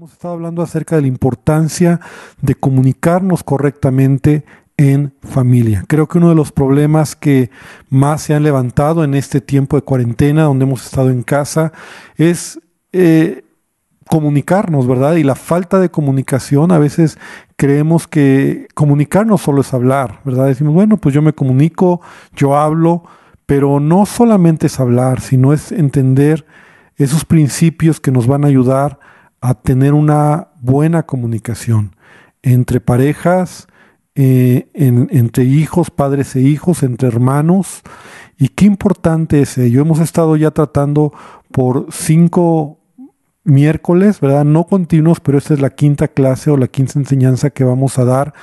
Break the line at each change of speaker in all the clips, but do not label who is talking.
Hemos estado hablando acerca de la importancia de comunicarnos correctamente en familia. Creo que uno de los problemas que más se han levantado en este tiempo de cuarentena, donde hemos estado en casa, es eh, comunicarnos, ¿verdad? Y la falta de comunicación, a veces creemos que comunicarnos solo es hablar, ¿verdad? Decimos, bueno, pues yo me comunico, yo hablo, pero no solamente es hablar, sino es entender esos principios que nos van a ayudar a tener una buena comunicación entre parejas, eh, entre hijos, padres e hijos, entre hermanos. Y qué importante es ello. Hemos estado ya tratando por cinco miércoles, ¿verdad? No continuos, pero esta es la quinta clase o la quinta enseñanza que vamos a dar,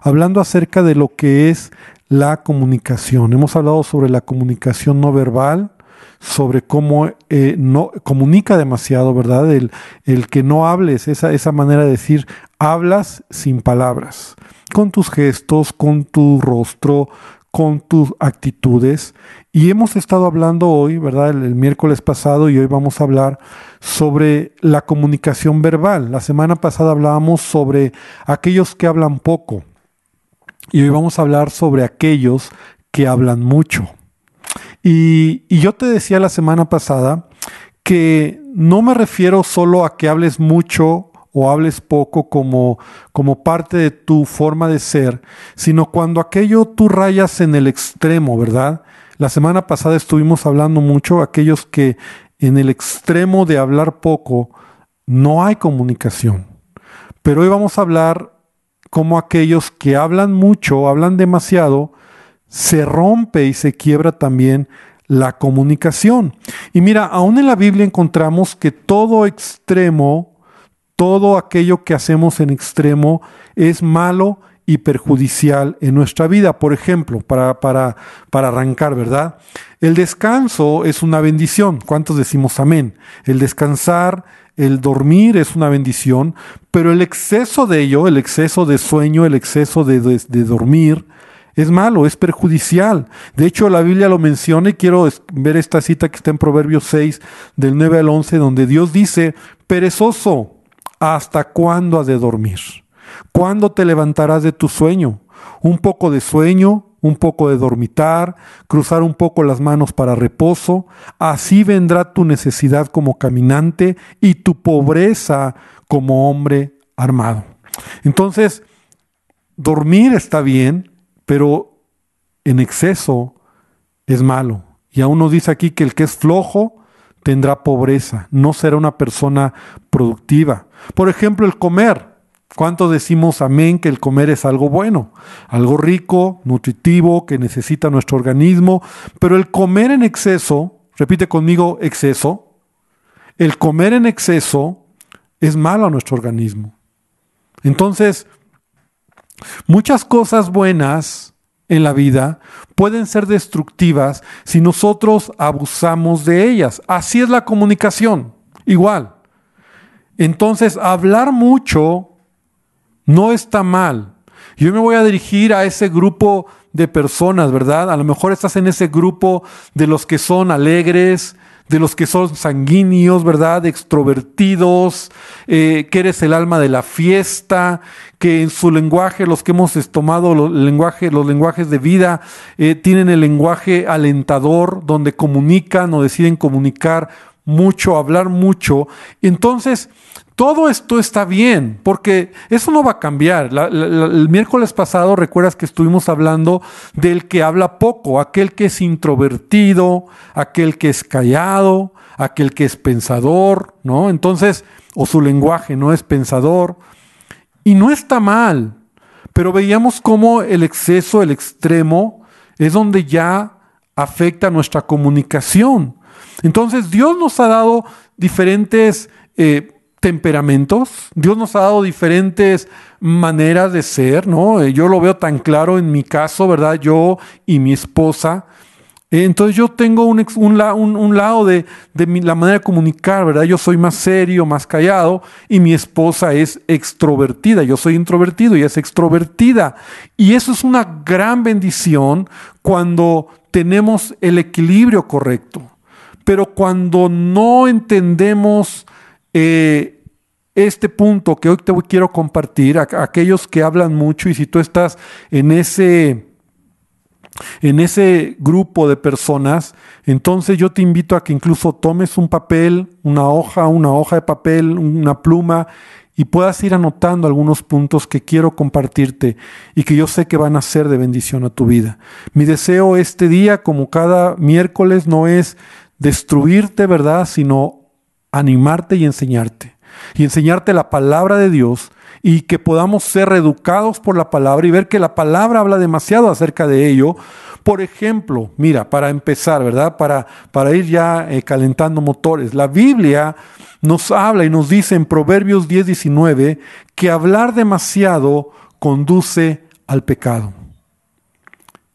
hablando acerca de lo que es la comunicación. Hemos hablado sobre la comunicación no verbal, sobre cómo eh, no comunica demasiado, ¿verdad? El, el que no hables, esa, esa manera de decir, hablas sin palabras, con tus gestos, con tu rostro, con tus actitudes. Y hemos estado hablando hoy, ¿verdad? El, el, miércoles pasado y hoy vamos a hablar sobre la comunicación verbal. La semana pasada hablábamos sobre aquellos que hablan poco. Y hoy vamos a hablar sobre aquellos que hablan mucho. Y, yo te decía la semana pasada que no me refiero solo a que hables mucho o hables poco como, como parte de tu forma de ser, sino cuando aquello tú rayas en el extremo, ¿verdad? La semana pasada estuvimos hablando mucho aquellos que en el extremo de hablar poco no hay comunicación. Pero hoy vamos a hablar como aquellos que hablan mucho, hablan demasiado, se rompe y se quiebra también la comunicación. Y mira, aún en la Biblia encontramos que todo extremo, todo aquello que hacemos en extremo es malo y perjudicial en nuestra vida. Por ejemplo, para, para, para arrancar, ¿verdad? El descanso es una bendición. ¿Cuántos decimos amén? El descansar, el dormir es una bendición, pero el exceso de ello, el exceso de sueño, el exceso de, de, de dormir, es malo, es perjudicial. De hecho, la Biblia lo menciona y quiero ver esta cita que está en Proverbios 6, del 9 al 11, donde Dios dice, perezoso, ¿hasta cuándo has de dormir? ¿Cuándo te levantarás de tu sueño? Un poco de sueño, un poco de dormitar, cruzar un poco las manos para reposo, así vendrá tu necesidad como caminante y tu pobreza como hombre armado. Entonces, dormir está bien, pero en exceso es malo. Y aún nos dice aquí que el que es flojo tendrá pobreza, no será una persona productiva. Por ejemplo, el comer. ¿Cuántos decimos amén que el comer es algo bueno, algo rico, nutritivo, que necesita nuestro organismo? Pero el comer en exceso, repite conmigo exceso, el comer en exceso es malo a nuestro organismo. Entonces, Muchas cosas buenas en la vida pueden ser destructivas si nosotros abusamos de ellas. Así es la comunicación, igual. Entonces, hablar mucho no está mal. Yo me voy a dirigir a ese grupo de personas, ¿verdad? A lo mejor estás en ese grupo de los que son alegres, de los que son sanguíneos, ¿verdad? Extrovertidos, eh, que eres el alma de la fiesta, que en su lenguaje, los que hemos tomado los, lenguaje, los lenguajes de vida, eh, tienen el lenguaje alentador, donde comunican o deciden comunicar mucho, hablar mucho. Entonces, todo esto está bien, porque eso no va a cambiar. el miércoles pasado recuerdas que estuvimos hablando del que habla poco, aquel que es introvertido, aquel que es callado, aquel que es pensador, ¿no? Entonces, o su lenguaje no es pensador. Y no está mal, pero veíamos cómo el exceso, el extremo, es donde ya afecta nuestra comunicación. Entonces, Dios nos ha dado diferentes... Eh, temperamentos. Dios nos ha dado diferentes maneras de ser, ¿no? Eh, yo lo veo tan claro en mi caso, ¿verdad? Yo y mi esposa. Eh, entonces yo tengo un, un, un, lado de, de la manera de comunicar, ¿verdad? Yo soy más serio, más callado y mi esposa es extrovertida. Yo soy introvertido y es extrovertida. Y eso es una gran bendición cuando tenemos el equilibrio correcto. Pero cuando no entendemos eh, este punto que hoy te quiero compartir, a, aquellos que hablan mucho y si tú estás en ese, en ese grupo de personas, entonces yo te invito a que incluso tomes un papel, una hoja, una hoja de papel, una pluma y puedas ir anotando algunos puntos que quiero compartirte y que yo sé que van a ser de bendición a tu vida. Mi deseo este día, como cada miércoles, no es destruirte, ¿verdad?, sino animarte y enseñarte. Y enseñarte la palabra de Dios y que podamos ser reeducados por la palabra y ver que la palabra habla demasiado acerca de ello. Por ejemplo, mira, para empezar, ¿verdad? Para, para ir ya eh, calentando motores. La Biblia nos habla y nos dice en Proverbios 10, 19 que hablar demasiado conduce al pecado.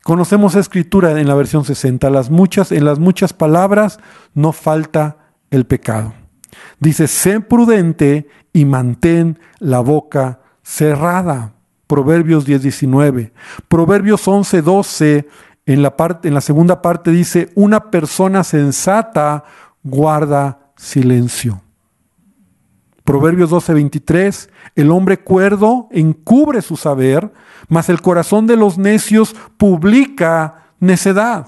Conocemos escritura en la versión 60, las muchas, en las muchas palabras no falta el pecado. Dice, sé prudente y mantén la boca cerrada. Proverbios 10, 19. Proverbios 11, 12, en la, en la segunda parte dice, una persona sensata guarda silencio. Proverbios 12, 23, el hombre cuerdo encubre su saber, mas el corazón de los necios publica necedad.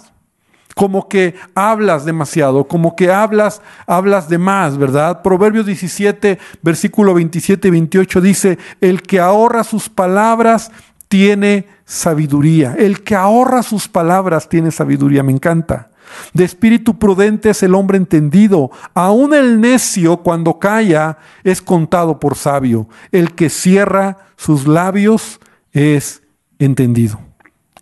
Como que hablas demasiado, como que hablas, hablas de más, ¿verdad? Proverbios 17, versículo 27 y 28 dice, el que ahorra sus palabras tiene sabiduría. El que ahorra sus palabras tiene sabiduría, me encanta. De espíritu prudente es el hombre entendido. Aún el necio cuando calla es contado por sabio. El que cierra sus labios es entendido.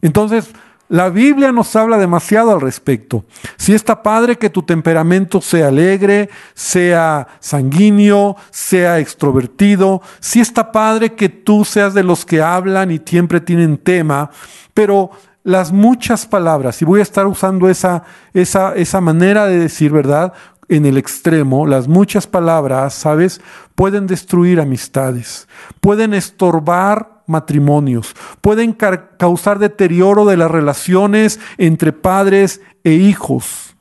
Entonces, la Biblia nos habla demasiado al respecto. Si está padre que tu temperamento sea alegre, sea sanguíneo, sea extrovertido, si está padre que tú seas de los que hablan y siempre tienen tema, pero las muchas palabras, y voy a estar usando esa, esa, esa manera de decir, ¿verdad? En el extremo, las muchas palabras, ¿sabes? Pueden destruir amistades, pueden estorbar matrimonios, pueden causar deterioro de las relaciones entre padres e hijos.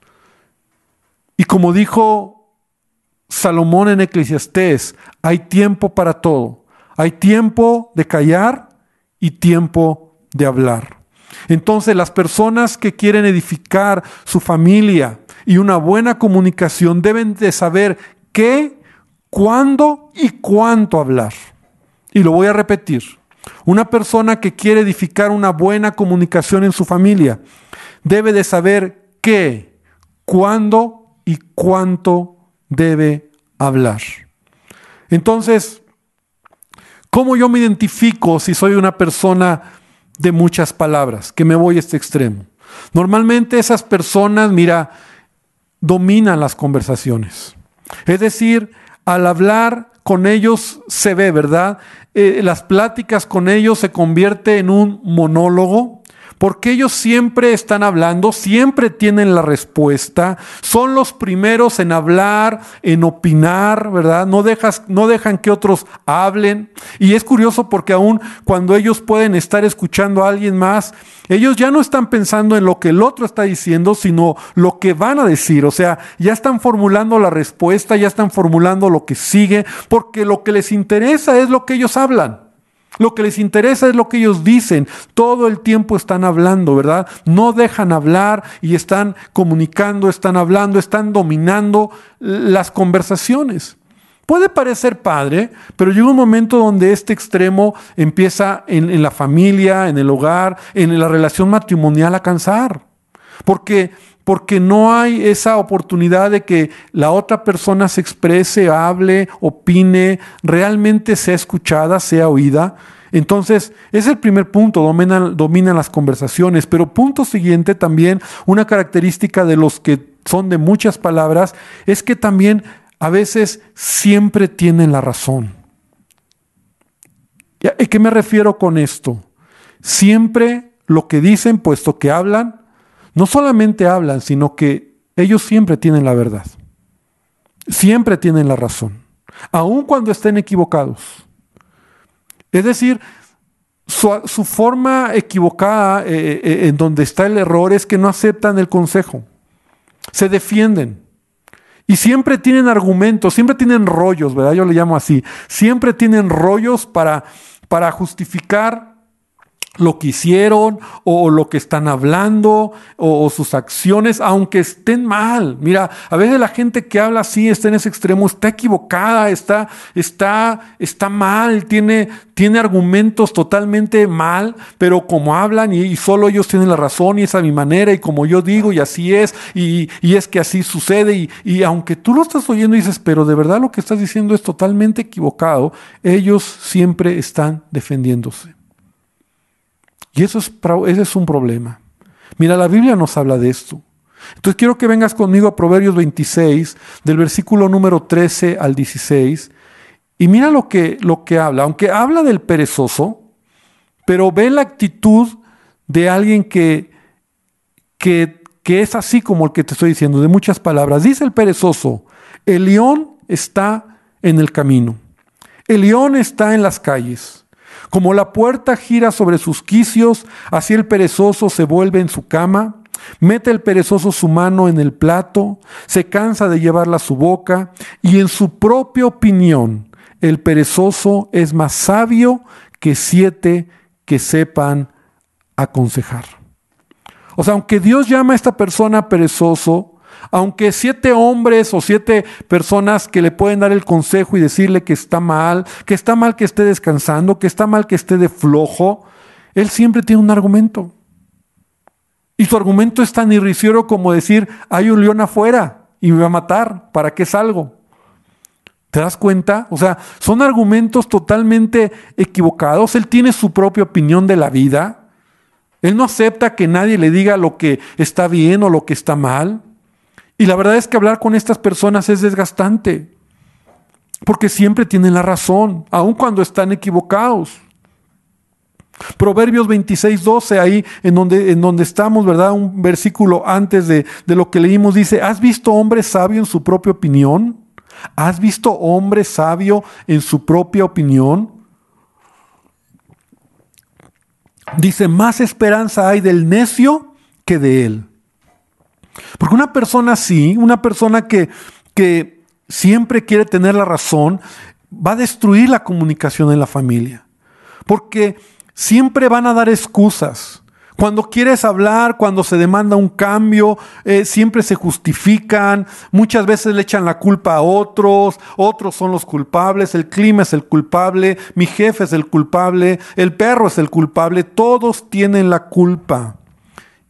Y como dijo Salomón en Eclesiastés, hay tiempo para todo. Hay tiempo de callar y tiempo de hablar. Entonces las personas que quieren edificar su familia y una buena comunicación deben de saber qué, cuándo y cuánto hablar. Y lo voy a repetir. Una persona que quiere edificar una buena comunicación en su familia debe de saber qué, cuándo y cuánto debe hablar. Entonces, ¿cómo yo me identifico si soy una persona de muchas palabras, que me voy a este extremo. Normalmente esas personas, mira, dominan las conversaciones. Es decir, al hablar con ellos se ve, ¿verdad? Eh, las pláticas con ellos se convierte en un monólogo porque ellos siempre están hablando, siempre tienen la respuesta, son los primeros en hablar, en opinar, ¿verdad? No, dejas, no dejan que otros hablen. Y es curioso porque aún cuando ellos pueden estar escuchando a alguien más, ellos ya no están pensando en lo que el otro está diciendo, sino lo que van a decir. O sea, ya están formulando la respuesta, ya están formulando lo que sigue, porque lo que les interesa es lo que ellos hablan. Lo que les interesa es lo que ellos dicen. Todo el tiempo están hablando, ¿verdad? No dejan hablar y están comunicando, están hablando, están dominando las conversaciones. Puede parecer padre, pero llega un momento donde este extremo empieza en, la familia, en el hogar, en la relación matrimonial a cansar. Porque porque no hay esa oportunidad de que la otra persona se exprese, hable, opine, realmente sea escuchada, sea oída. Entonces, es el primer punto, dominan, las conversaciones. Pero punto siguiente también, una característica de los que son de muchas palabras, es que también a veces siempre tienen la razón. ¿A qué me refiero con esto? Siempre lo que dicen, puesto que hablan, no solamente hablan, sino que ellos siempre tienen la verdad. Siempre tienen la razón, aun cuando estén equivocados. Es decir, su, forma equivocada eh, eh, en donde está el error es que no aceptan el consejo, se defienden Y siempre tienen argumentos, siempre tienen rollos, ¿verdad? Yo le llamo así. Siempre tienen rollos para, para justificar lo que hicieron o lo que están hablando o, sus acciones, aunque estén mal. Mira, a veces la gente que habla así está en ese extremo, está equivocada, está, está, está mal, tiene, tiene argumentos totalmente mal, pero como hablan y, solo ellos tienen la razón y es a mi manera y como yo digo y así es y, y es que así sucede y, y aunque tú lo estás oyendo y dices, pero de verdad lo que estás diciendo es totalmente equivocado, ellos siempre están defendiéndose. Y eso es, ese es un problema. Mira, la Biblia nos habla de esto. Entonces quiero que vengas conmigo a Proverbios 26, del versículo número 13 al 16, y mira lo que, lo que habla. Aunque habla del perezoso, pero ve la actitud de alguien que, que, que es así como el que te estoy diciendo, de muchas palabras. Dice el perezoso, el león está en el camino, el león está en las calles. Como la puerta gira sobre sus quicios, así el perezoso se vuelve en su cama. Mete el perezoso su mano en el plato, se cansa de llevarla a su boca y en su propia opinión el perezoso es más sabio que siete que sepan aconsejar. O sea, aunque Dios llama a esta persona perezoso, aunque siete hombres o siete personas que le pueden dar el consejo y decirle que está mal, que está mal que esté descansando, que está mal que esté de flojo, él siempre tiene un argumento. Y su argumento es tan irrisorio como decir, hay un león afuera y me va a matar, ¿para qué salgo? ¿Te das cuenta? O sea, son argumentos totalmente equivocados. Él tiene su propia opinión de la vida. Él no acepta que nadie le diga lo que está bien o lo que está mal. Y la verdad es que hablar con estas personas es desgastante, porque siempre tienen la razón, aun cuando están equivocados. Proverbios 26, 12, ahí en donde, en donde estamos, ¿verdad? Un versículo antes de, de lo que leímos dice, ¿has visto hombre sabio en su propia opinión? ¿Has visto hombre sabio en su propia opinión? Dice, más esperanza hay del necio que de él. Porque una persona así, una persona que, que siempre quiere tener la razón, va a destruir la comunicación en la familia. Porque siempre van a dar excusas. Cuando quieres hablar, cuando se demanda un cambio, eh, siempre se justifican, muchas veces le echan la culpa a otros, otros son los culpables, el clima es el culpable, mi jefe es el culpable, el perro es el culpable, todos tienen la culpa.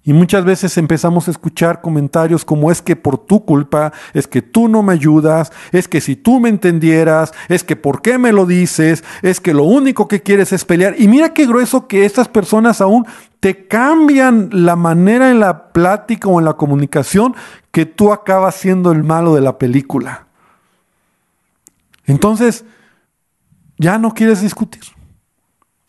Y muchas veces empezamos a escuchar comentarios como es que por tu culpa, es que tú no me ayudas, es que si tú me entendieras, es que por qué me lo dices, es que lo único que quieres es pelear. Y mira qué grueso que estas personas aún te cambian la manera en la plática o en la comunicación que tú acabas siendo el malo de la película. Entonces, ya no quieres discutir.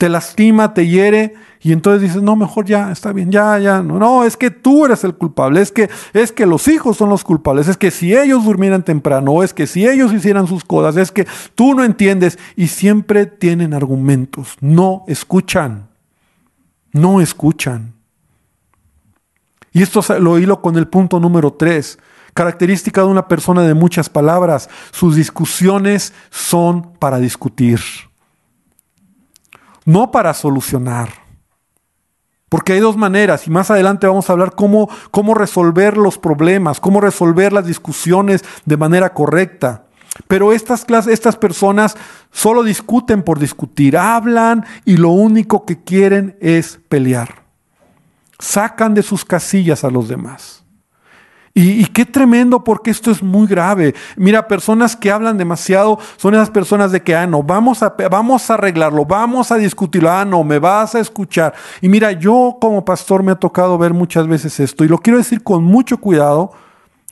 Te lastima, te hiere y entonces dices, no, mejor ya, está bien, ya, ya, no, no, es que tú eres el culpable, es que, es que los hijos son los culpables, es que si ellos durmieran temprano, es que si ellos hicieran sus cosas, es que tú no entiendes y siempre tienen argumentos, no escuchan, no escuchan. Y esto lo hilo con el punto número tres. Característica de una persona de muchas palabras, sus discusiones son para discutir, no para solucionar. Porque hay dos maneras y más adelante vamos a hablar cómo, cómo resolver los problemas, cómo resolver las discusiones de manera correcta. Pero estas, clases, estas personas solo discuten por discutir, hablan y lo único que quieren es pelear. Sacan de sus casillas a los demás. Y, qué tremendo porque esto es muy grave. Mira, personas que hablan demasiado son esas personas de que, ah, no, vamos a, vamos a arreglarlo, vamos a discutirlo, ah, no, me vas a escuchar. Y mira, yo como pastor me ha tocado ver muchas veces esto y lo quiero decir con mucho cuidado,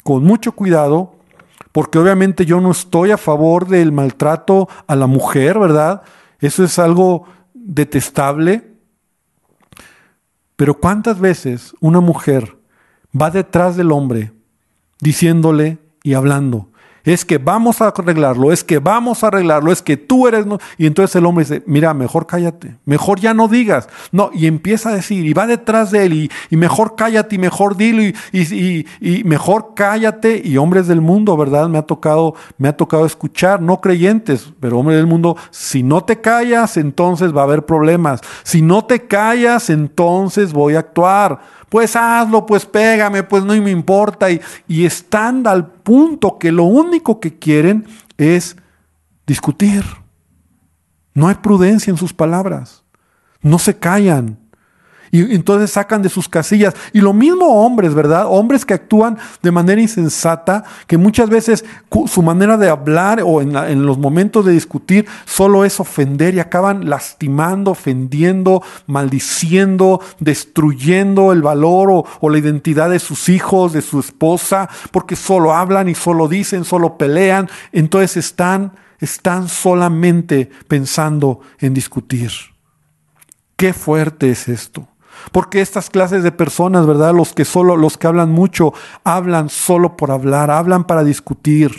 con mucho cuidado, porque obviamente yo no estoy a favor del maltrato a la mujer, ¿verdad? Eso es algo detestable. Pero ¿cuántas veces una mujer va detrás del hombre diciéndole y hablando, Es que vamos a arreglarlo, es que vamos a arreglarlo, es que tú eres... Y entonces el hombre dice, mira, mejor cállate, mejor ya no digas. No, y empieza a decir, y va detrás de él, y, mejor cállate, y mejor dilo, y, y, y, mejor cállate. Y hombres del mundo, ¿verdad? Me ha tocado, me ha tocado escuchar, no creyentes, pero hombres del mundo, si no te callas, entonces va a haber problemas. Si no te callas, entonces voy a actuar pues hazlo, pues pégame, pues no me importa. Y, y están al punto que lo único que quieren es discutir. No hay prudencia en sus palabras. No se callan. Y entonces sacan de sus casillas. Y lo mismo hombres, ¿verdad? Hombres que actúan de manera insensata, que muchas veces su manera de hablar o en, los momentos de discutir solo es ofender y acaban lastimando, ofendiendo, maldiciendo, destruyendo el valor o, o la identidad de sus hijos, de su esposa, porque solo hablan y solo dicen, solo pelean. Entonces están, están solamente pensando en discutir. Qué fuerte es esto. Porque estas clases de personas, ¿verdad? Los que solo, los que hablan mucho, hablan solo por hablar, hablan para discutir.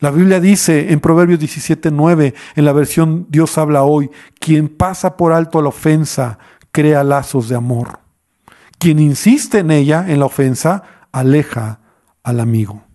La Biblia dice en Proverbios 17:9, en la versión Dios habla hoy, quien pasa por alto la ofensa, crea lazos de amor. Quien insiste en ella, en la ofensa, aleja al amigo.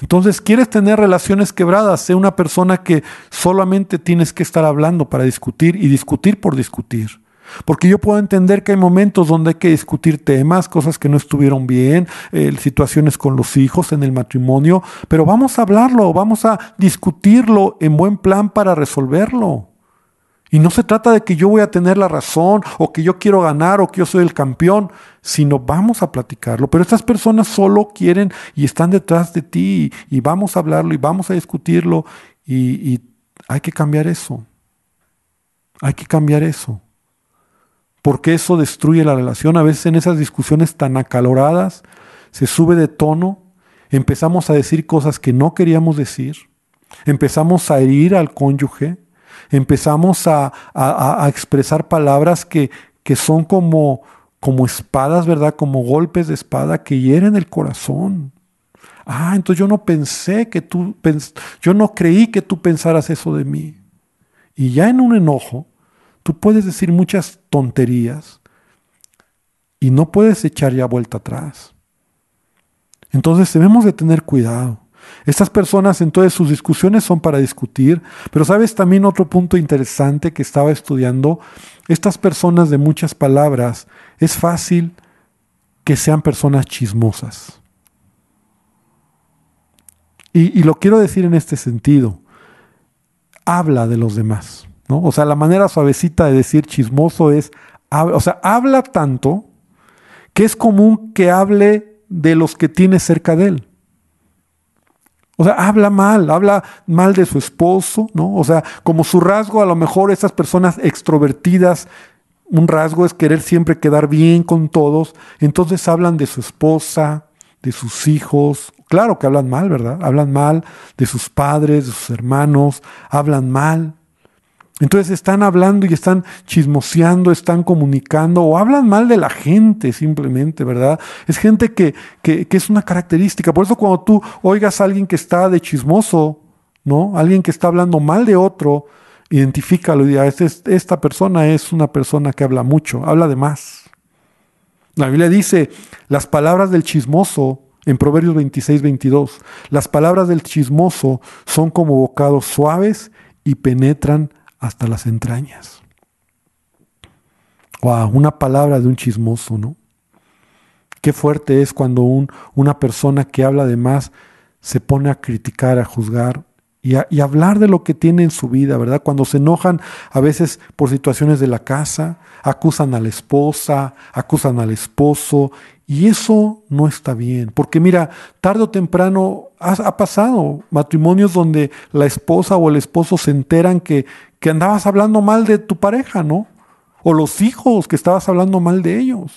Entonces, ¿quieres tener relaciones quebradas? Sé una persona que solamente tienes que estar hablando para discutir y discutir por discutir. Porque yo puedo entender que hay momentos donde hay que discutir temas, cosas que no estuvieron bien, eh, situaciones con los hijos, en el matrimonio, pero vamos a hablarlo, vamos a discutirlo en buen plan para resolverlo. Y no se trata de que yo voy a tener la razón o que yo quiero ganar o que yo soy el campeón, sino vamos a platicarlo. Pero estas personas solo quieren y están detrás de ti y, vamos a hablarlo y vamos a discutirlo y, hay que cambiar eso. Hay que cambiar eso. Porque eso destruye la relación. A veces en esas discusiones tan acaloradas se sube de tono, empezamos a decir cosas que no queríamos decir, empezamos a herir al cónyuge empezamos a, expresar palabras que, que son como, como espadas, ¿verdad? Como golpes de espada que hieren el corazón. Ah, entonces yo no pensé que tú, yo no creí que tú pensaras eso de mí. Y ya en un enojo, tú puedes decir muchas tonterías y no puedes echar ya vuelta atrás. Entonces debemos de tener cuidado. Estas personas entonces sus discusiones son para discutir, pero sabes también otro punto interesante que estaba estudiando, estas personas de muchas palabras, es fácil que sean personas chismosas. Y, lo quiero decir en este sentido, habla de los demás, ¿no? O sea, la manera suavecita de decir chismoso es, o sea, habla tanto que es común que hable de los que tiene cerca de él. O sea, habla mal, habla mal de su esposo, ¿no? O sea, como su rasgo, a lo mejor esas personas extrovertidas, un rasgo es querer siempre quedar bien con todos, entonces hablan de su esposa, de sus hijos, claro que hablan mal, ¿verdad? Hablan mal de sus padres, de sus hermanos, hablan mal entonces están hablando y están chismoseando, están comunicando o hablan mal de la gente simplemente, ¿verdad? Es gente que, que, es una característica. Por eso cuando tú oigas a alguien que está de chismoso, ¿no? Alguien que está hablando mal de otro, identifícalo y diga, este esta persona es una persona que habla mucho, habla de más. La Biblia dice, las palabras del chismoso, en Proverbios 26, 22, las palabras del chismoso son como bocados suaves y penetran hasta las entrañas. Wow, una palabra de un chismoso, ¿no? Qué fuerte es cuando un, una persona que habla de más se pone a criticar, a juzgar y, y hablar de lo que tiene en su vida, ¿verdad? Cuando se enojan a veces por situaciones de la casa, acusan a la esposa, acusan al esposo y eso no está bien, porque mira, tarde o temprano ha, pasado matrimonios donde la esposa o el esposo se enteran que, que andabas hablando mal de tu pareja, ¿no? O los hijos que estabas hablando mal de ellos.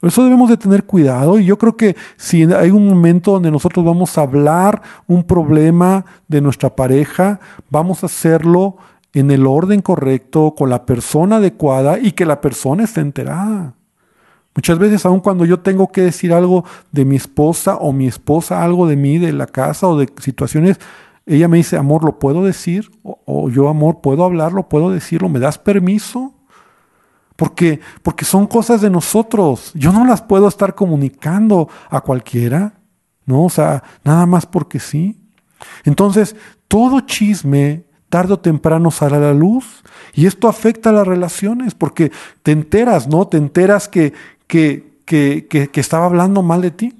Eso debemos de tener cuidado y yo creo que si hay un momento donde nosotros vamos a hablar un problema de nuestra pareja, vamos a hacerlo en el orden correcto, con la persona adecuada y que la persona esté enterada. Muchas veces, aun cuando yo tengo que decir algo de mi esposa o mi esposa algo de mí, de la casa o de situaciones, ella me dice, amor, ¿lo puedo decir? O, yo, amor, ¿puedo hablarlo? ¿Puedo decirlo? ¿Me das permiso? Porque, porque son cosas de nosotros. Yo no las puedo estar comunicando a cualquiera, ¿no? O sea, nada más porque sí. Entonces, todo chisme tarde o temprano sale a la luz y esto afecta a las relaciones porque te enteras, ¿no? Te enteras que, que, que, que, estaba hablando mal de ti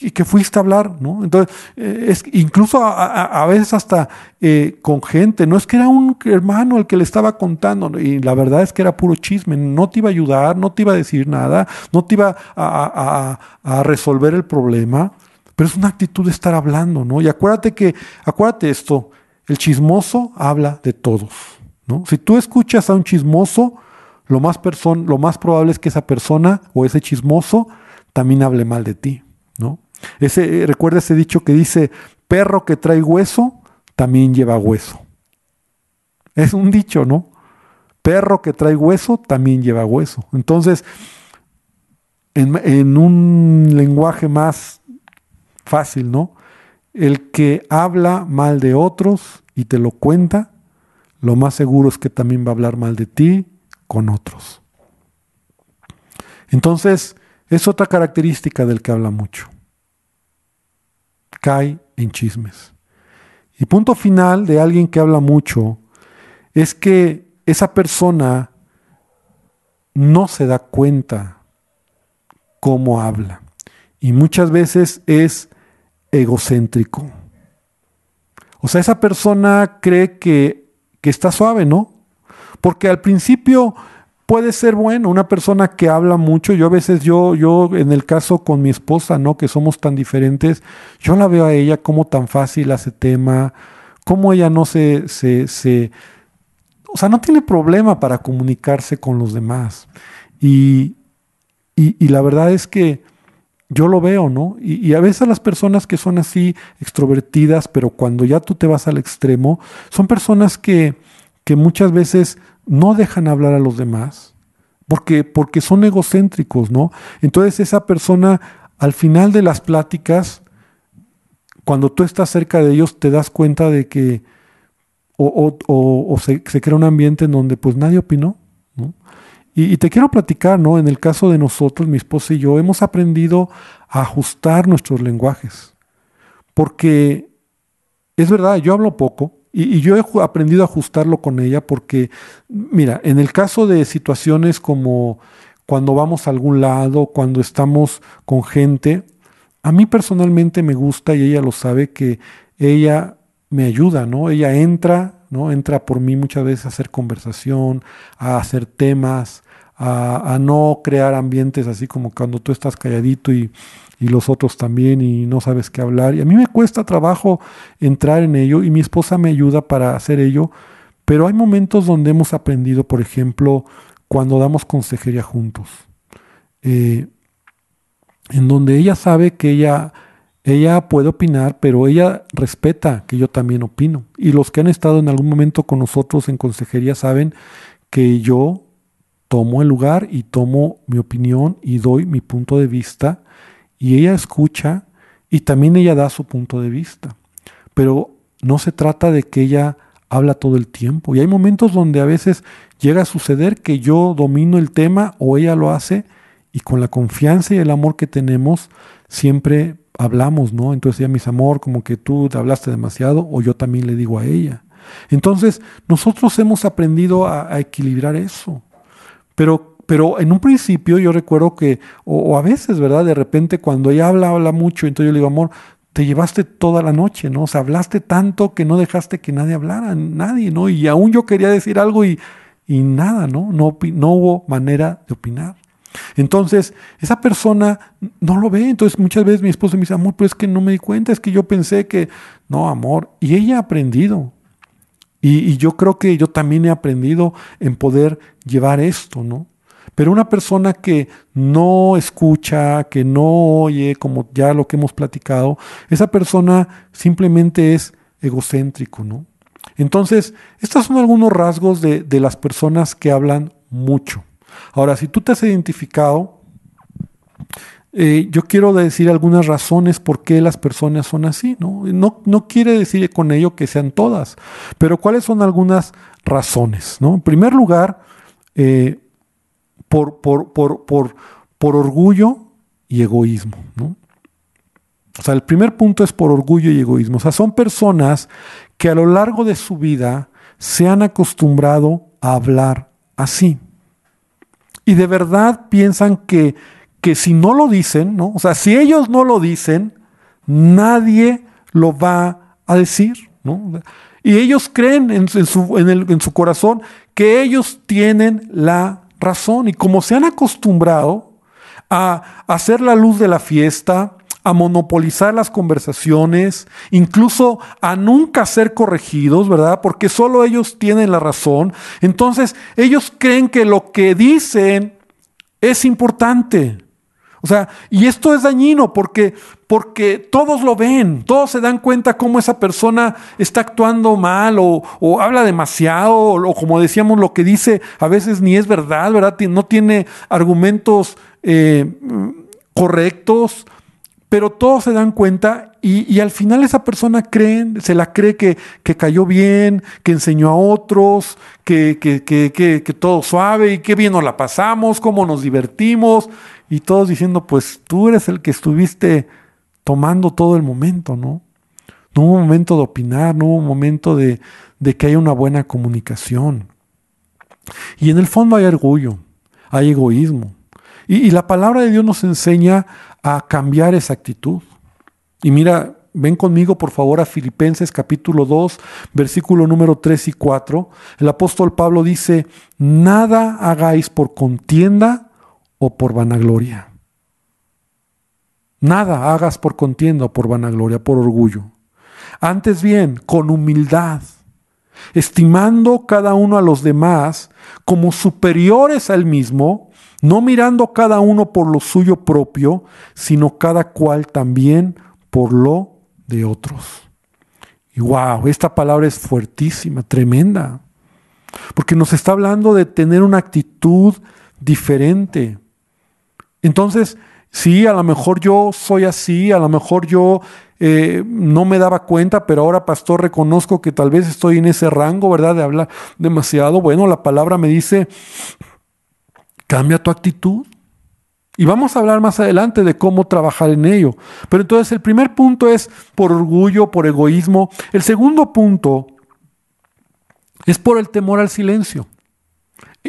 y que fuiste a hablar, ¿no? Entonces, eh, es, incluso a, veces hasta eh, con gente, no es que era un hermano el que le estaba contando, y la verdad es que era puro chisme, no te iba a ayudar, no te iba a decir nada, no te iba a, resolver el problema, pero es una actitud de estar hablando, ¿no? Y acuérdate que, acuérdate esto, el chismoso habla de todos, ¿no? Si tú escuchas a un chismoso, lo más, lo más probable es que esa persona o ese chismoso también hable mal de ti, ¿no? Ese, eh, recuerda ese dicho que dice, perro que trae hueso, también lleva hueso. Es un dicho, ¿no? Perro que trae hueso, también lleva hueso. Entonces, en, en un lenguaje más fácil, ¿no? El que habla mal de otros y te lo cuenta, lo más seguro es que también va a hablar mal de ti con otros. Entonces, es otra característica del que habla mucho. Cae en chismes. Y punto final de alguien que habla mucho es que esa persona no se da cuenta cómo habla. Y muchas veces es egocéntrico. O sea, esa persona cree que, que está suave, ¿no? Porque al principio puede ser bueno, una persona que habla mucho, yo a veces yo, yo en el caso con mi esposa, ¿no? Que somos tan diferentes, yo la veo a ella como tan fácil hace tema, como ella no se, se, se, o sea, no tiene problema para comunicarse con los demás. Y, y, y la verdad es que yo lo veo, ¿no? Y, a veces las personas que son así extrovertidas, pero cuando ya tú te vas al extremo, son personas que, que muchas veces no dejan hablar a los demás, porque, porque son egocéntricos, ¿no? Entonces esa persona, al final de las pláticas, cuando tú estás cerca de ellos, te das cuenta de que o, se, crea un ambiente en donde pues nadie opinó, ¿no? Y, te quiero platicar, ¿no? En el caso de nosotros, mi esposa y yo, hemos aprendido a ajustar nuestros lenguajes. Porque es verdad, yo hablo poco y, yo he aprendido a ajustarlo con ella porque, mira, en el caso de situaciones como cuando vamos a algún lado, cuando estamos con gente, a mí personalmente me gusta y ella lo sabe que ella me ayuda, ¿no? Ella entra ¿no? Entra por mí muchas veces a hacer conversación, a hacer temas, a, no crear ambientes así como cuando tú estás calladito y, los otros también y no sabes qué hablar. Y a mí me cuesta trabajo entrar en ello y mi esposa me ayuda para hacer ello, pero hay momentos donde hemos aprendido, por ejemplo, cuando damos consejería juntos, eh, en donde ella sabe que ella ella puede opinar, pero ella respeta que yo también opino. Y los que han estado en algún momento con nosotros en consejería saben que yo tomo el lugar y tomo mi opinión y doy mi punto de vista y ella escucha y también ella da su punto de vista. Pero no se trata de que ella habla todo el tiempo. Y hay momentos donde a veces llega a suceder que yo domino el tema o ella lo hace y con la confianza y el amor que tenemos siempre hablamos, ¿no? Entonces ya mis amor, como que tú te hablaste demasiado o yo también le digo a ella. Entonces nosotros hemos aprendido a, equilibrar eso. Pero, pero en un principio yo recuerdo que, o, a veces, ¿verdad? De repente cuando ella habla, habla mucho, entonces yo le digo, amor, te llevaste toda la noche, ¿no? O sea, hablaste tanto que no dejaste que nadie hablara, nadie, ¿no? Y aún yo quería decir algo y, y nada, ¿no? No, no hubo manera de opinar. Entonces, esa persona no lo ve. Entonces, muchas veces mi esposa me dice, amor, pero es que no me di cuenta, es que yo pensé que, no, amor. Y ella ha aprendido. Y, yo creo que yo también he aprendido en poder llevar esto, ¿no? Pero una persona que no escucha, que no oye, como ya lo que hemos platicado, esa persona simplemente es egocéntrico, ¿no? Entonces, estos son algunos rasgos de, de las personas que hablan mucho. Ahora, si tú te has identificado, eh, yo quiero decir algunas razones por qué las personas son así. ¿no? No, no quiere decir con ello que sean todas, pero cuáles son algunas razones. ¿no? En primer lugar, eh, por, por, por, por, orgullo y egoísmo. O sea, el primer punto es por orgullo y egoísmo. O sea, son personas que a lo largo de su vida se han acostumbrado a hablar así. Y de verdad piensan que, que si no lo dicen. O sea, si ellos no lo dicen, nadie lo va a decir. Y ellos creen en, su, en su corazón que ellos tienen la razón. Y como se han acostumbrado a hacer la luz de la fiesta, a monopolizar las conversaciones, incluso a nunca ser corregidos, ¿verdad? Porque solo ellos tienen la razón. Entonces, ellos creen que lo que dicen es importante. O sea, y esto es dañino porque, porque todos lo ven, todos se dan cuenta cómo esa persona está actuando mal o, habla demasiado o, como decíamos lo que dice a veces ni es verdad, ¿verdad? No tiene argumentos eh, correctos, pero todos se dan cuenta y, al final esa persona cree, se la cree que, cayó bien, que enseñó a otros, que, que, todo suave y qué bien nos la pasamos, cómo nos divertimos y todos diciendo, pues tú eres el que estuviste tomando todo el momento, ¿no? No hubo momento de opinar, no hubo momento de, que haya una buena comunicación. Y en el fondo hay orgullo, hay egoísmo. y, la palabra de Dios nos enseña a cambiar esa actitud. Y mira, ven conmigo por favor a Filipenses capítulo 2, versículo número 3 y 4. El apóstol Pablo dice, nada hagáis por contienda o por vanagloria. Nada hagas por contienda o por vanagloria, por orgullo. Antes bien, con humildad, estimando cada uno a los demás como superiores al mismo, no mirando cada uno por lo suyo propio, sino cada cual también por lo de otros. Y wow, esta palabra es fuertísima, tremenda, porque nos está hablando de tener una actitud diferente. Entonces, sí, a lo mejor yo soy así, a lo mejor yo eh, no me daba cuenta, pero ahora, pastor, reconozco que tal vez estoy en ese rango, ¿verdad? De hablar demasiado. Bueno, la palabra me dice Cambia tu actitud. Y vamos a hablar más adelante de cómo trabajar en ello. Pero entonces el primer punto es por orgullo, por egoísmo. El segundo punto es por el temor al silencio.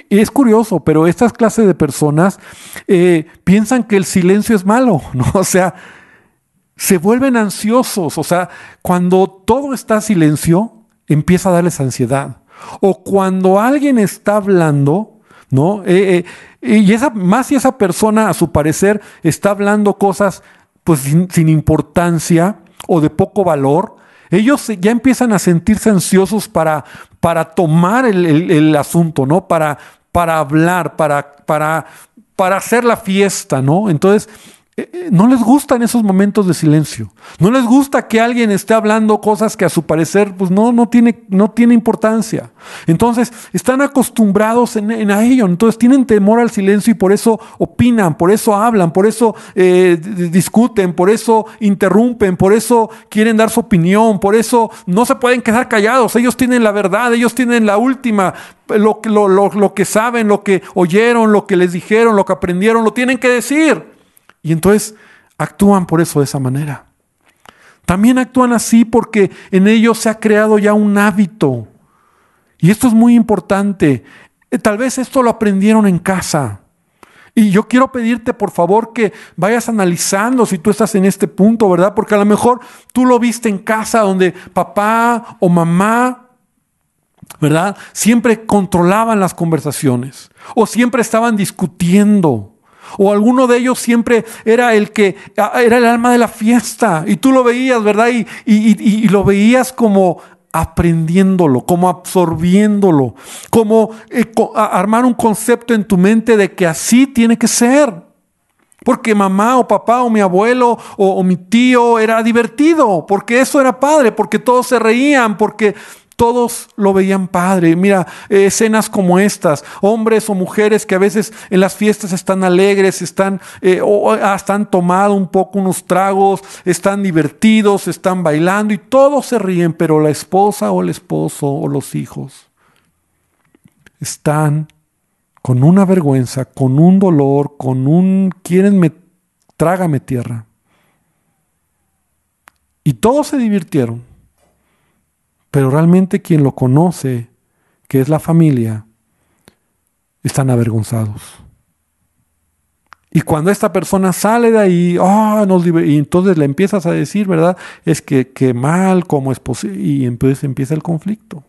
Es curioso, pero estas clases de personas eh, piensan que el silencio es malo, ¿no? O sea, se vuelven ansiosos. O sea, cuando todo está silencio, empieza a darles ansiedad. O cuando alguien está hablando, ¿no? Eh, eh, y esa, más si esa persona, a su parecer, está hablando cosas pues sin, importancia o de poco valor, ellos ya empiezan a sentirse ansiosos para, para tomar el, asunto, ¿no? Para, para hablar, para, para, para hacer la fiesta, ¿no? Entonces, no les gustan esos momentos de silencio. No les gusta que alguien esté hablando cosas que a su parecer pues no, no, tiene, no tiene importancia. Entonces están acostumbrados en, a ello. Entonces tienen temor al silencio y por eso opinan, por eso hablan, por eso eh, discuten, por eso interrumpen, por eso quieren dar su opinión, por eso no se pueden quedar callados. Ellos tienen la verdad, ellos tienen la última, lo, lo, lo que saben, lo que oyeron, lo que les dijeron, lo que aprendieron, lo tienen que decir. Y entonces actúan por eso de esa manera. También actúan así porque en ellos se ha creado ya un hábito. Y esto es muy importante. Eh, tal vez esto lo aprendieron en casa. Y yo quiero pedirte, por favor, que vayas analizando si tú estás en este punto, ¿verdad? Porque a lo mejor tú lo viste en casa donde papá o mamá, ¿verdad? Siempre controlaban las conversaciones o siempre estaban discutiendo. O alguno de ellos siempre era el que era el alma de la fiesta. Y tú lo veías, ¿verdad? Y, y, lo veías como aprendiéndolo, como absorbiéndolo, como eh, armar un concepto en tu mente de que así tiene que ser. Porque mamá o papá o mi abuelo o mi tío era divertido, porque eso era padre, porque todos se reían, porque todos lo veían padre. Mira, eh, escenas como estas, hombres o mujeres que a veces en las fiestas están alegres, están, eh, o hasta han tomado un poco unos tragos, están divertidos, están bailando y todos se ríen, pero la esposa o el esposo o los hijos están con una vergüenza, con un dolor, con un quieren me trágame tierra. Y todos se divirtieron. Pero realmente quien lo conoce, que es la familia, están avergonzados. Y cuando esta persona sale de ahí, oh, y entonces le empiezas a decir, ¿verdad? Es que, que mal, ¿cómo es posible? Y entonces empieza el conflicto.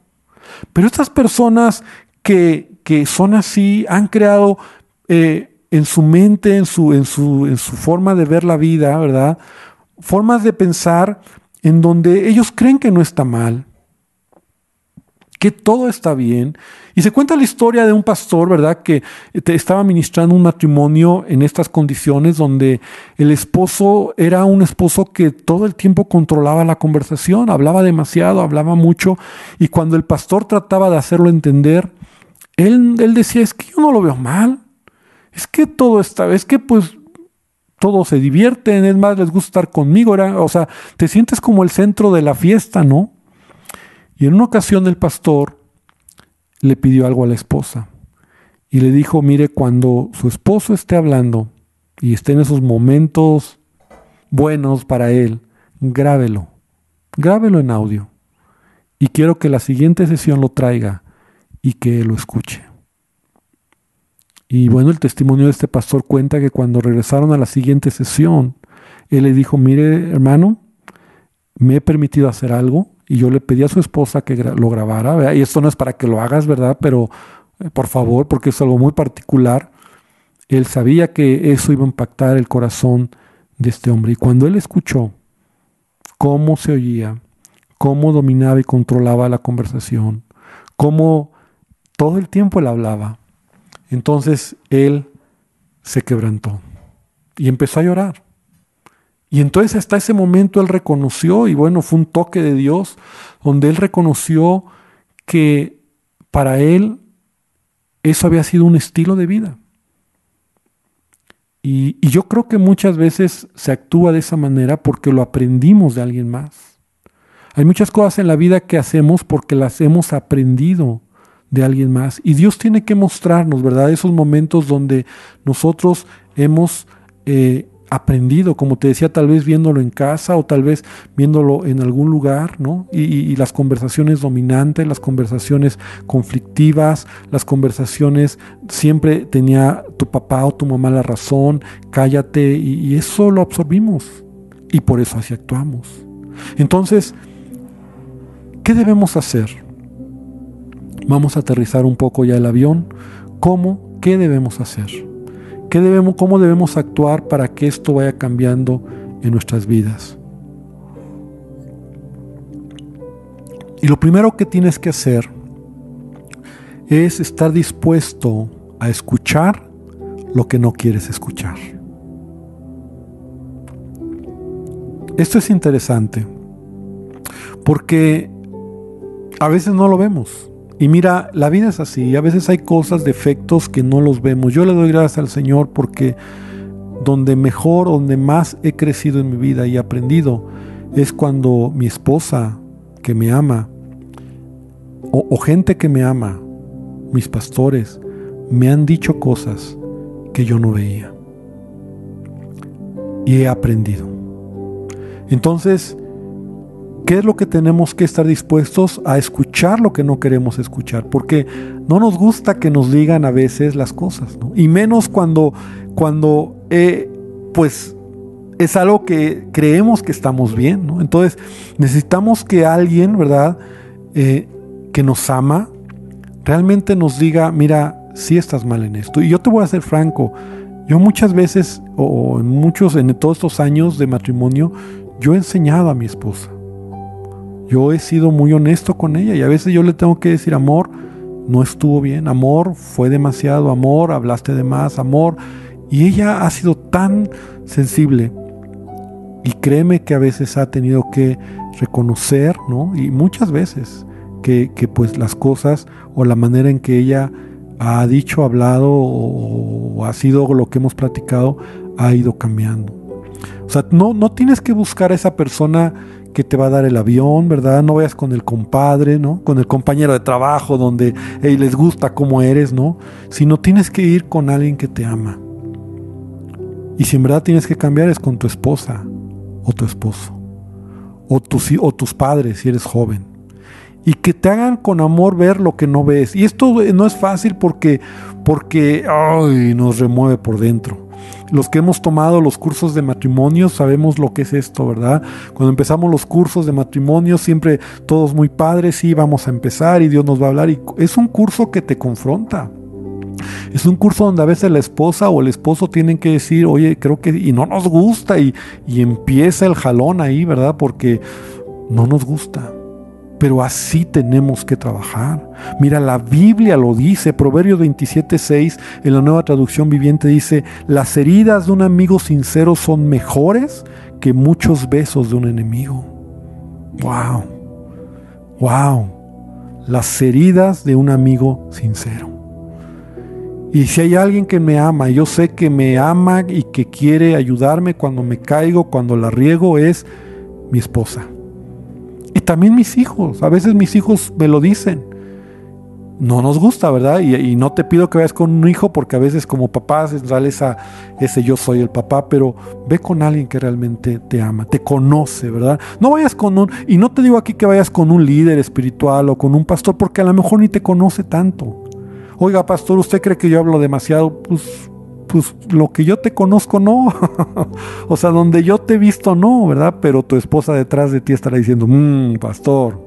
Pero estas personas que, que son así han creado eh, en su mente, en su, en, su, en su forma de ver la vida, ¿verdad? Formas de pensar en donde ellos creen que no está mal, que todo está bien. Y se cuenta la historia de un pastor, ¿verdad?, que estaba ministrando un matrimonio en estas condiciones donde el esposo era un esposo que todo el tiempo controlaba la conversación, hablaba demasiado, hablaba mucho, y cuando el pastor trataba de hacerlo entender, él, él decía, es que yo no lo veo mal, es que todo está, es que pues todos se divierten, es más, les gusta estar conmigo, era, o sea, te sientes como el centro de la fiesta, ¿no? Y en una ocasión el pastor le pidió algo a la esposa y le dijo, mire, cuando su esposo esté hablando y esté en esos momentos buenos para él, grábelo, grábelo en audio. Y quiero que la siguiente sesión lo traiga y que lo escuche. Y bueno, el testimonio de este pastor cuenta que cuando regresaron a la siguiente sesión, él le dijo, mire hermano, me he permitido hacer algo y yo le pedí a su esposa que lo grabara, y esto no es para que lo hagas, ¿verdad? Pero eh, por favor, porque es algo muy particular, él sabía que eso iba a impactar el corazón de este hombre. Y cuando él escuchó cómo se oía, cómo dominaba y controlaba la conversación, cómo todo el tiempo él hablaba, entonces él se quebrantó y empezó a llorar. Y entonces hasta ese momento él reconoció, y bueno, fue un toque de Dios, donde él reconoció que para él eso había sido un estilo de vida. Y, yo creo que muchas veces se actúa de esa manera porque lo aprendimos de alguien más. Hay muchas cosas en la vida que hacemos porque las hemos aprendido de alguien más. Y Dios tiene que mostrarnos, ¿verdad? Esos momentos donde nosotros hemos eh, aprendido, como te decía, tal vez viéndolo en casa o tal vez viéndolo en algún lugar, ¿no? Y, las conversaciones dominantes, las conversaciones conflictivas, las conversaciones siempre tenía tu papá o tu mamá la razón, cállate, y, eso lo absorbimos. Y por eso así actuamos. Entonces, ¿qué debemos hacer? Vamos a aterrizar un poco ya el avión. ¿Cómo? ¿Qué debemos hacer? ¿Qué debemos, ¿Cómo debemos actuar para que esto vaya cambiando en nuestras vidas? Y lo primero que tienes que hacer es estar dispuesto a escuchar lo que no quieres escuchar. Esto es interesante porque a veces no lo vemos. Y mira, la vida es así, a veces hay cosas, defectos que no los vemos. Yo le doy gracias al Señor porque donde mejor, donde más he crecido en mi vida y aprendido es cuando mi esposa que me ama, o, o gente que me ama, mis pastores, me han dicho cosas que yo no veía. Y he aprendido. Entonces, ¿Qué es lo que tenemos que estar dispuestos a escuchar lo que no queremos escuchar? Porque no nos gusta que nos digan a veces las cosas, ¿no? Y menos cuando, cuando eh, pues es algo que creemos que estamos bien, ¿no? Entonces necesitamos que alguien, ¿verdad? Eh, que nos ama, realmente nos diga, mira, sí estás mal en esto. Y yo te voy a ser franco, yo muchas veces, o en muchos, en todos estos años de matrimonio, yo he enseñado a mi esposa yo he sido muy honesto con ella y a veces yo le tengo que decir, amor, no estuvo bien, amor, fue demasiado, amor, hablaste de más, amor. Y ella ha sido tan sensible y créeme que a veces ha tenido que reconocer, ¿no? Y muchas veces que, pues las cosas o la manera en que ella ha dicho, hablado o, ha sido lo que hemos platicado ha ido cambiando. O sea, no, no tienes que buscar a esa persona que te va a dar el avión, ¿verdad? No vayas con el compadre, ¿no? Con el compañero de trabajo donde les gusta cómo eres, ¿no? Sino tienes que ir con alguien que te ama. Y si en verdad tienes que cambiar es con tu esposa o tu esposo. O tus, o tus padres si eres joven. Y que te hagan con amor ver lo que no ves. Y esto no es fácil porque, porque ay, nos remueve por dentro. Los que hemos tomado los cursos de matrimonio sabemos lo que es esto, ¿verdad? Cuando empezamos los cursos de matrimonio, siempre todos muy padres, sí, vamos a empezar y Dios nos va a hablar. Y es un curso que te confronta. Es un curso donde a veces la esposa o el esposo tienen que decir, oye, creo que, y no nos gusta, y, y empieza el jalón ahí, ¿verdad? Porque no nos gusta. Pero así tenemos que trabajar. Mira, la Biblia lo dice, Proverbios 27.6 en la nueva traducción viviente dice, las heridas de un amigo sincero son mejores que muchos besos de un enemigo. Wow, wow, las heridas de un amigo sincero. Y si hay alguien que me ama, yo sé que me ama y que quiere ayudarme cuando me caigo, cuando la riego, es mi esposa. Y también mis hijos. A veces mis hijos me lo dicen. No nos gusta, ¿verdad? Y, no te pido que vayas con un hijo porque a veces como papá sale esa, ese yo soy el papá, pero ve con alguien que realmente te ama, te conoce, ¿verdad? No vayas con un, y no te digo aquí que vayas con un líder espiritual o con un pastor porque a lo mejor ni te conoce tanto. Oiga, pastor, ¿usted cree que yo hablo demasiado? Pues pues lo que yo te conozco no. o sea, donde yo te he visto no, ¿verdad? Pero tu esposa detrás de ti estará diciendo, mmm, pastor,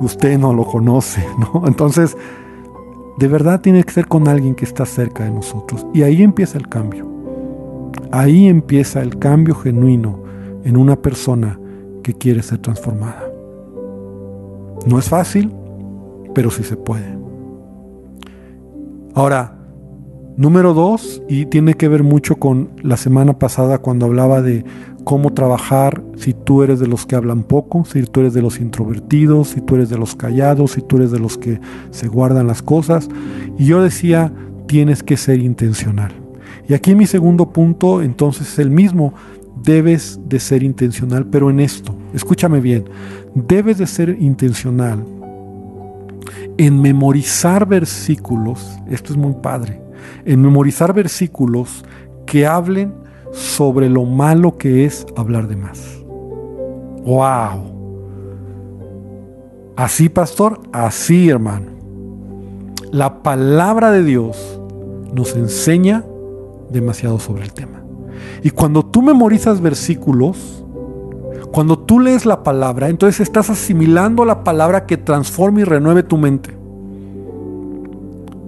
usted no lo conoce, ¿no? Entonces, de verdad tiene que ser con alguien que está cerca de nosotros. Y ahí empieza el cambio. Ahí empieza el cambio genuino en una persona que quiere ser transformada. No es fácil, pero sí se puede. Ahora, Número dos, y tiene que ver mucho con la semana pasada cuando hablaba de cómo trabajar si tú eres de los que hablan poco, si tú eres de los introvertidos, si tú eres de los callados, si tú eres de los que se guardan las cosas. Y yo decía, tienes que ser intencional. Y aquí mi segundo punto entonces es el mismo. Debes de ser intencional, pero en esto, escúchame bien, debes de ser intencional en memorizar versículos, esto es muy padre, en memorizar versículos que hablen sobre lo malo que es hablar de más. ¡Wow! Así, pastor, así, hermano. La palabra de Dios nos enseña demasiado sobre el tema. Y cuando tú memorizas versículos, cuando tú lees la palabra, entonces estás asimilando la palabra que transforma y renueve tu mente.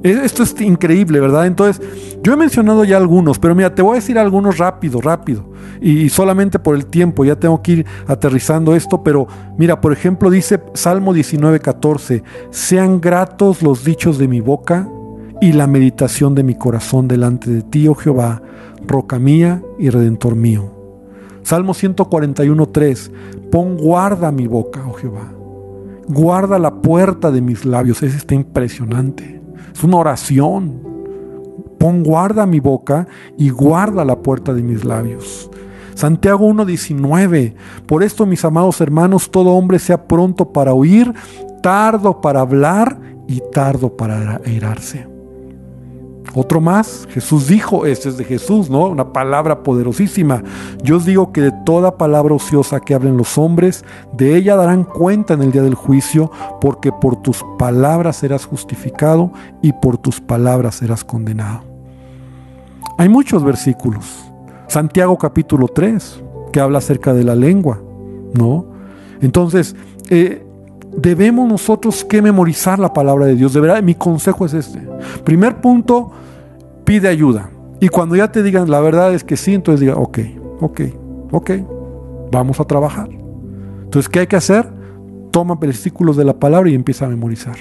Esto es increíble, ¿verdad? Entonces, yo he mencionado ya algunos, pero mira, te voy a decir algunos rápido, rápido. Y solamente por el tiempo, ya tengo que ir aterrizando esto, pero mira, por ejemplo, dice Salmo 19:14, sean gratos los dichos de mi boca y la meditación de mi corazón delante de ti, oh Jehová, roca mía y redentor mío. Salmo 141:3, pon guarda mi boca, oh Jehová. Guarda la puerta de mis labios. Ese está impresionante. Es una oración. Pon guarda mi boca y guarda la puerta de mis labios. Santiago 1.19. Por esto, mis amados hermanos, todo hombre sea pronto para oír, tardo para hablar y tardo para airarse. Otro más, Jesús dijo, este es de Jesús, ¿no? Una palabra poderosísima. Yo os digo que de toda palabra ociosa que hablen los hombres, de ella darán cuenta en el día del juicio, porque por tus palabras serás justificado y por tus palabras serás condenado. Hay muchos versículos. Santiago capítulo 3, que habla acerca de la lengua, ¿no? Entonces, eh, debemos nosotros que memorizar la palabra de Dios. De verdad, mi consejo es este. Primer punto, pide ayuda. Y cuando ya te digan la verdad es que sí, entonces diga, ok, ok, ok, vamos a trabajar. Entonces, ¿qué hay que hacer? Toma versículos de la palabra y empieza a memorizar.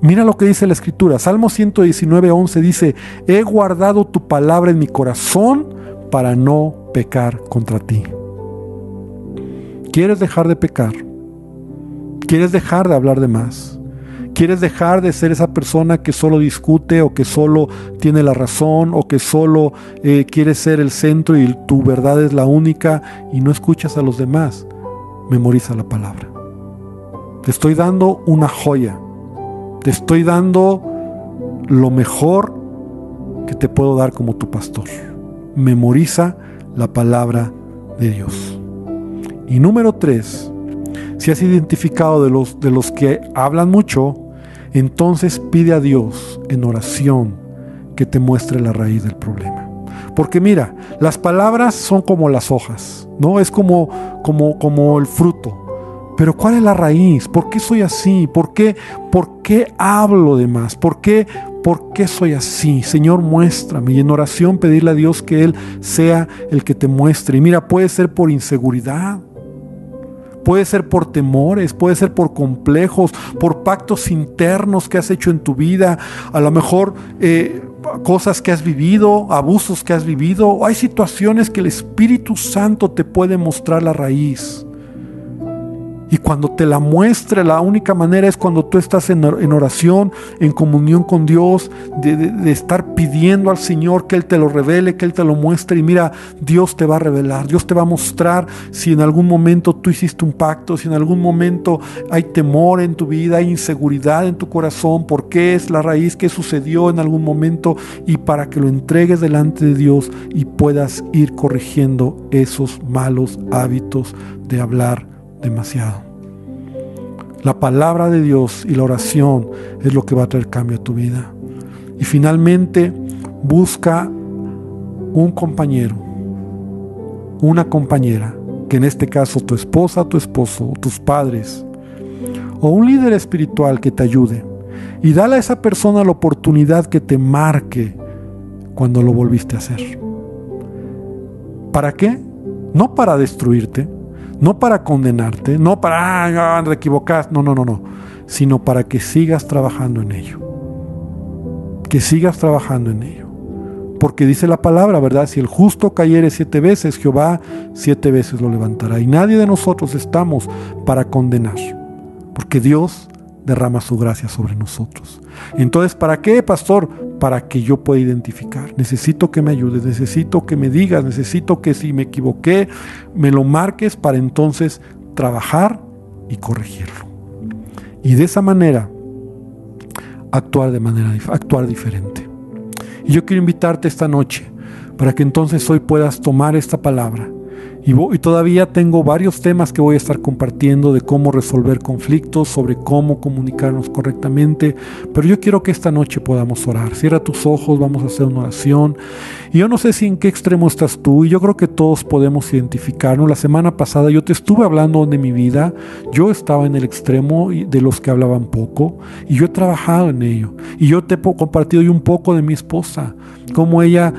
Mira lo que dice la escritura. Salmo 119, 11 dice, he guardado tu palabra en mi corazón para no pecar contra ti. ¿Quieres dejar de pecar? ¿Quieres dejar de hablar de más? ¿Quieres dejar de ser esa persona que solo discute o que solo tiene la razón o que solo eh, quiere ser el centro y tu verdad es la única y no escuchas a los demás? Memoriza la palabra. Te estoy dando una joya. Te estoy dando lo mejor que te puedo dar como tu pastor. Memoriza la palabra de Dios. Y número tres, si has identificado de los, de los que hablan mucho, entonces pide a Dios en oración que te muestre la raíz del problema. Porque mira, las palabras son como las hojas, ¿no? Es como, como, como el fruto. Pero ¿cuál es la raíz? ¿Por qué soy así? ¿Por qué, por qué hablo de más? ¿Por qué, ¿Por qué soy así? Señor, muéstrame. Y en oración pedirle a Dios que Él sea el que te muestre. Y mira, puede ser por inseguridad, Puede ser por temores, puede ser por complejos, por pactos internos que has hecho en tu vida, a lo mejor eh, cosas que has vivido, abusos que has vivido. Hay situaciones que el Espíritu Santo te puede mostrar la raíz. Y cuando te la muestre, la única manera es cuando tú estás en, oración, en comunión con Dios, de, estar pidiendo al Señor que Él te lo revele, que Él te lo muestre. Y mira, Dios te va a revelar, Dios te va a mostrar si en algún momento tú hiciste un pacto, si en algún momento hay temor en tu vida, hay inseguridad en tu corazón, por qué es la raíz, qué sucedió en algún momento, y para que lo entregues delante de Dios y puedas ir corrigiendo esos malos hábitos de hablar demasiado. La palabra de Dios y la oración es lo que va a traer cambio a tu vida. Y finalmente, busca un compañero, una compañera, que en este caso tu esposa, tu esposo, tus padres, o un líder espiritual que te ayude. Y dale a esa persona la oportunidad que te marque cuando lo volviste a hacer. ¿Para qué? No para destruirte, no para condenarte, no para, ah, equivocaste, no, no, no, no, sino para que sigas trabajando en ello. Que sigas trabajando en ello. Porque dice la palabra, ¿verdad? Si el justo cayere siete veces, Jehová siete veces lo levantará. Y nadie de nosotros estamos para condenar. Porque Dios derrama su gracia sobre nosotros. Entonces, ¿para qué, pastor? Para que yo pueda identificar. Necesito que me ayudes, necesito que me digas, necesito que si me equivoqué, me lo marques para entonces trabajar y corregirlo. Y de esa manera, actuar de manera actuar diferente. Y yo quiero invitarte esta noche para que entonces hoy puedas tomar esta palabra y, todavía tengo varios temas que voy a estar compartiendo de cómo resolver conflictos, sobre cómo comunicarnos correctamente, pero yo quiero que esta noche podamos orar. Cierra tus ojos, vamos a hacer una oración. Y yo no sé si en qué extremo estás tú, y yo creo que todos podemos identificarnos. La semana pasada yo te estuve hablando de mi vida, yo estaba en el extremo de los que hablaban poco, y yo he trabajado en ello. Y yo te he compartido un poco de mi esposa, cómo ella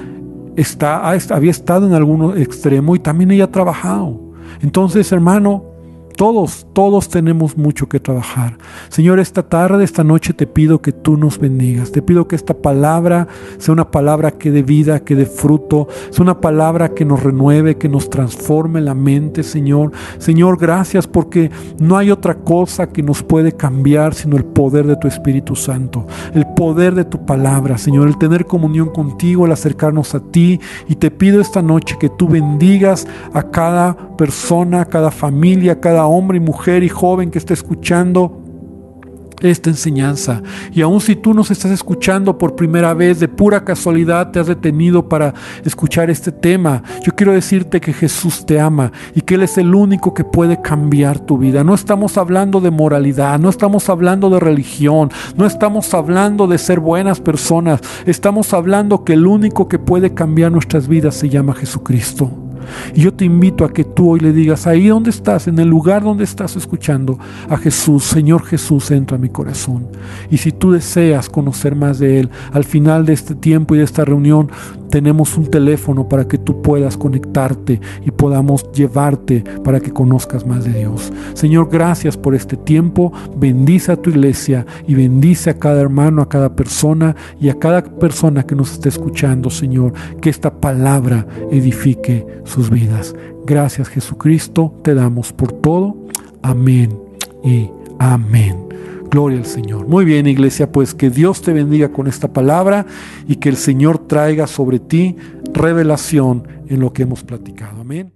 está, había estado en algún extremo y también ella ha trabajado. Entonces, hermano, todos, todos tenemos mucho que trabajar. Señor, esta tarde, esta noche te pido que tú nos bendigas. Te pido que esta palabra sea una palabra que dé vida, que dé fruto. Sea una palabra que nos renueve, que nos transforme la mente, Señor. Señor, gracias porque no hay otra cosa que nos puede cambiar sino el poder de tu Espíritu Santo. El poder de tu palabra, Señor. El tener comunión contigo, el acercarnos a ti. Y te pido esta noche que tú bendigas a cada persona, a cada familia, a cada hombre y mujer y joven que está escuchando esta enseñanza. Y aun si tú nos estás escuchando por primera vez, de pura casualidad te has detenido para escuchar este tema, yo quiero decirte que Jesús te ama y que Él es el único que puede cambiar tu vida. No estamos hablando de moralidad, no estamos hablando de religión, no estamos hablando de ser buenas personas, estamos hablando que el único que puede cambiar nuestras vidas se llama Jesucristo. Y yo te invito a que tú hoy le digas, ahí donde estás, en el lugar donde estás escuchando a Jesús, Señor Jesús, entra a mi corazón. Y si tú deseas conocer más de Él, al final de este tiempo y de esta reunión, tenemos un teléfono para que tú puedas conectarte y podamos llevarte para que conozcas más de Dios. Señor, gracias por este tiempo. Bendice a tu iglesia y bendice a cada hermano, a cada persona y a cada persona que nos esté escuchando, Señor. Que esta palabra edifique sus vidas. Gracias Jesucristo, te damos por todo. Amén y Amén. Gloria al Señor. Muy bien, iglesia, pues que Dios te bendiga con esta palabra y que el Señor traiga sobre ti revelación en lo que hemos platicado. Amén.